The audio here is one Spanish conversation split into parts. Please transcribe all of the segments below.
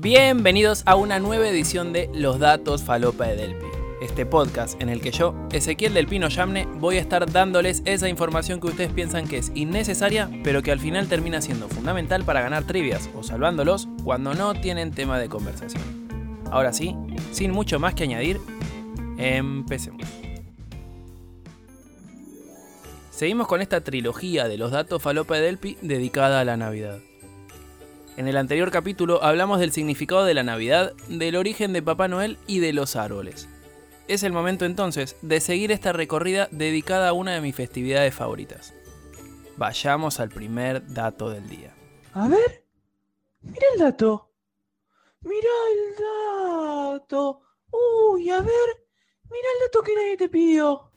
Bienvenidos a una nueva edición de Los Datos Falopa de Delpi, este podcast en el que yo, Ezequiel del Pino Yamne, voy a estar dándoles esa información que ustedes piensan que es innecesaria, pero que al final termina siendo fundamental para ganar trivias o salvándolos cuando no tienen tema de conversación. Ahora sí, sin mucho más que añadir, empecemos. Seguimos con esta trilogía de los datos Falopa de Delpi dedicada a la Navidad. En el anterior capítulo hablamos del significado de la Navidad, del origen de Papá Noel y de los árboles. Es el momento entonces de seguir esta recorrida dedicada a una de mis festividades favoritas. Vayamos al primer dato del día. A ver, mira el dato. Mira el dato. Uy, a ver, mira el dato que nadie te pidió.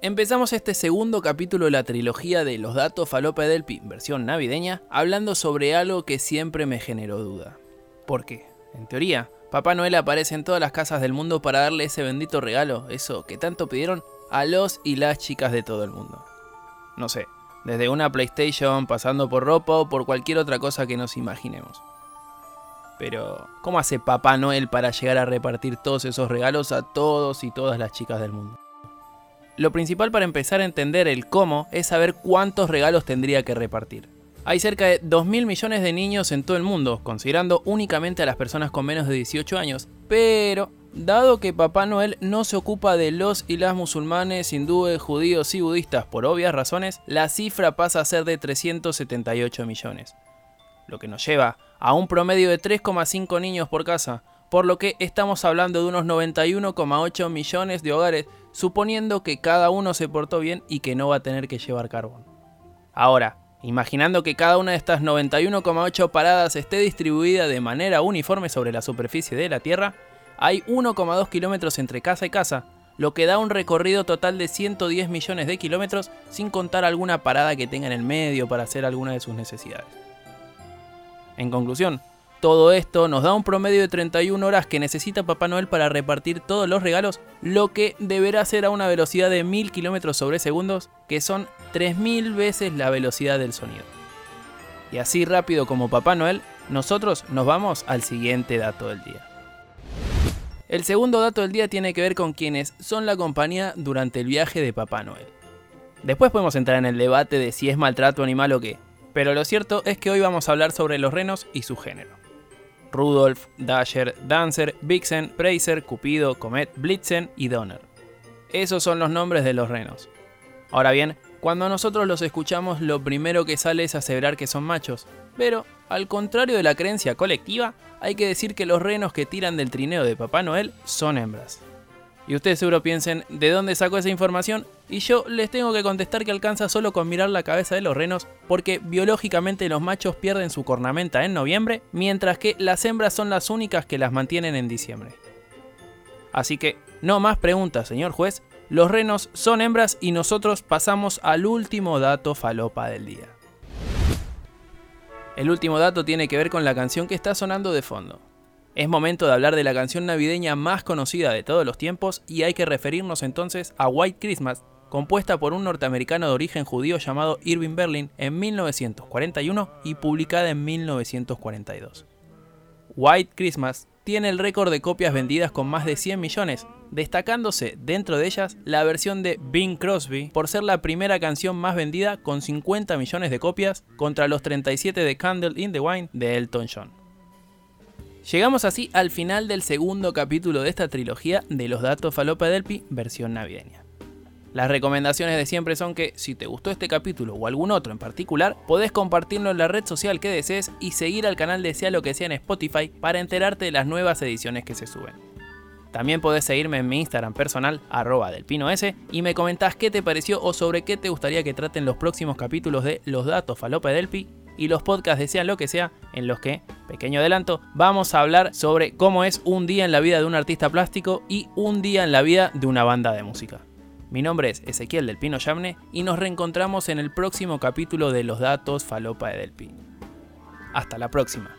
Empezamos este segundo capítulo de la trilogía de Los datos Falopa Delpi, versión navideña, hablando sobre algo que siempre me generó duda. ¿Por qué? En teoría, Papá Noel aparece en todas las casas del mundo para darle ese bendito regalo, eso que tanto pidieron a los y las chicas de todo el mundo. No sé, desde una PlayStation, pasando por ropa o por cualquier otra cosa que nos imaginemos. Pero, ¿cómo hace Papá Noel para llegar a repartir todos esos regalos a todos y todas las chicas del mundo? Lo principal para empezar a entender el cómo es saber cuántos regalos tendría que repartir. Hay cerca de 2.000 millones de niños en todo el mundo, considerando únicamente a las personas con menos de 18 años, pero dado que Papá Noel no se ocupa de los y las musulmanes, hindúes, judíos y budistas por obvias razones, la cifra pasa a ser de 378 millones. Lo que nos lleva a un promedio de 3,5 niños por casa, por lo que estamos hablando de unos 91,8 millones de hogares, suponiendo que cada uno se portó bien y que no va a tener que llevar carbón. Ahora, imaginando que cada una de estas 91,8 paradas esté distribuida de manera uniforme sobre la superficie de la Tierra, hay 1,2 kilómetros entre casa y casa, lo que da un recorrido total de 110 millones de kilómetros sin contar alguna parada que tenga en el medio para hacer alguna de sus necesidades. En conclusión, todo esto nos da un promedio de 31 horas que necesita Papá Noel para repartir todos los regalos, lo que deberá ser a una velocidad de 1000 km sobre segundos, que son 3000 veces la velocidad del sonido. Y así rápido como Papá Noel, nosotros nos vamos al siguiente dato del día. El segundo dato del día tiene que ver con quienes son la compañía durante el viaje de Papá Noel. Después podemos entrar en el debate de si es maltrato animal o qué, pero lo cierto es que hoy vamos a hablar sobre los renos y su género. Rudolf, Dasher, Dancer, Vixen, Praiser, Cupido, Comet, Blitzen y Donner. Esos son los nombres de los renos. Ahora bien, cuando nosotros los escuchamos lo primero que sale es aseverar que son machos, pero al contrario de la creencia colectiva, hay que decir que los renos que tiran del trineo de Papá Noel son hembras. Y ustedes seguro piensen, ¿de dónde sacó esa información? Y yo les tengo que contestar que alcanza solo con mirar la cabeza de los renos, porque biológicamente los machos pierden su cornamenta en noviembre, mientras que las hembras son las únicas que las mantienen en diciembre. Así que, no más preguntas, señor juez, los renos son hembras y nosotros pasamos al último dato falopa del día. El último dato tiene que ver con la canción que está sonando de fondo. Es momento de hablar de la canción navideña más conocida de todos los tiempos y hay que referirnos entonces a White Christmas, compuesta por un norteamericano de origen judío llamado Irving Berlin en 1941 y publicada en 1942. White Christmas tiene el récord de copias vendidas con más de 100 millones, destacándose dentro de ellas la versión de Bing Crosby por ser la primera canción más vendida con 50 millones de copias contra los 37 de Candle in the Wine de Elton John. Llegamos así al final del segundo capítulo de esta trilogía de los datos Falopa Delpi versión navideña. Las recomendaciones de siempre son que, si te gustó este capítulo o algún otro en particular, podés compartirlo en la red social que desees y seguir al canal de Sea lo que sea en Spotify para enterarte de las nuevas ediciones que se suben. También podés seguirme en mi Instagram personal, arroba delpinoS, y me comentás qué te pareció o sobre qué te gustaría que traten los próximos capítulos de Los Datos Falopa Delpi y los podcasts de lo que sea, en los que, pequeño adelanto, vamos a hablar sobre cómo es un día en la vida de un artista plástico y un día en la vida de una banda de música. Mi nombre es Ezequiel del Pino Yamne y nos reencontramos en el próximo capítulo de Los Datos Falopa de Delpi. Hasta la próxima.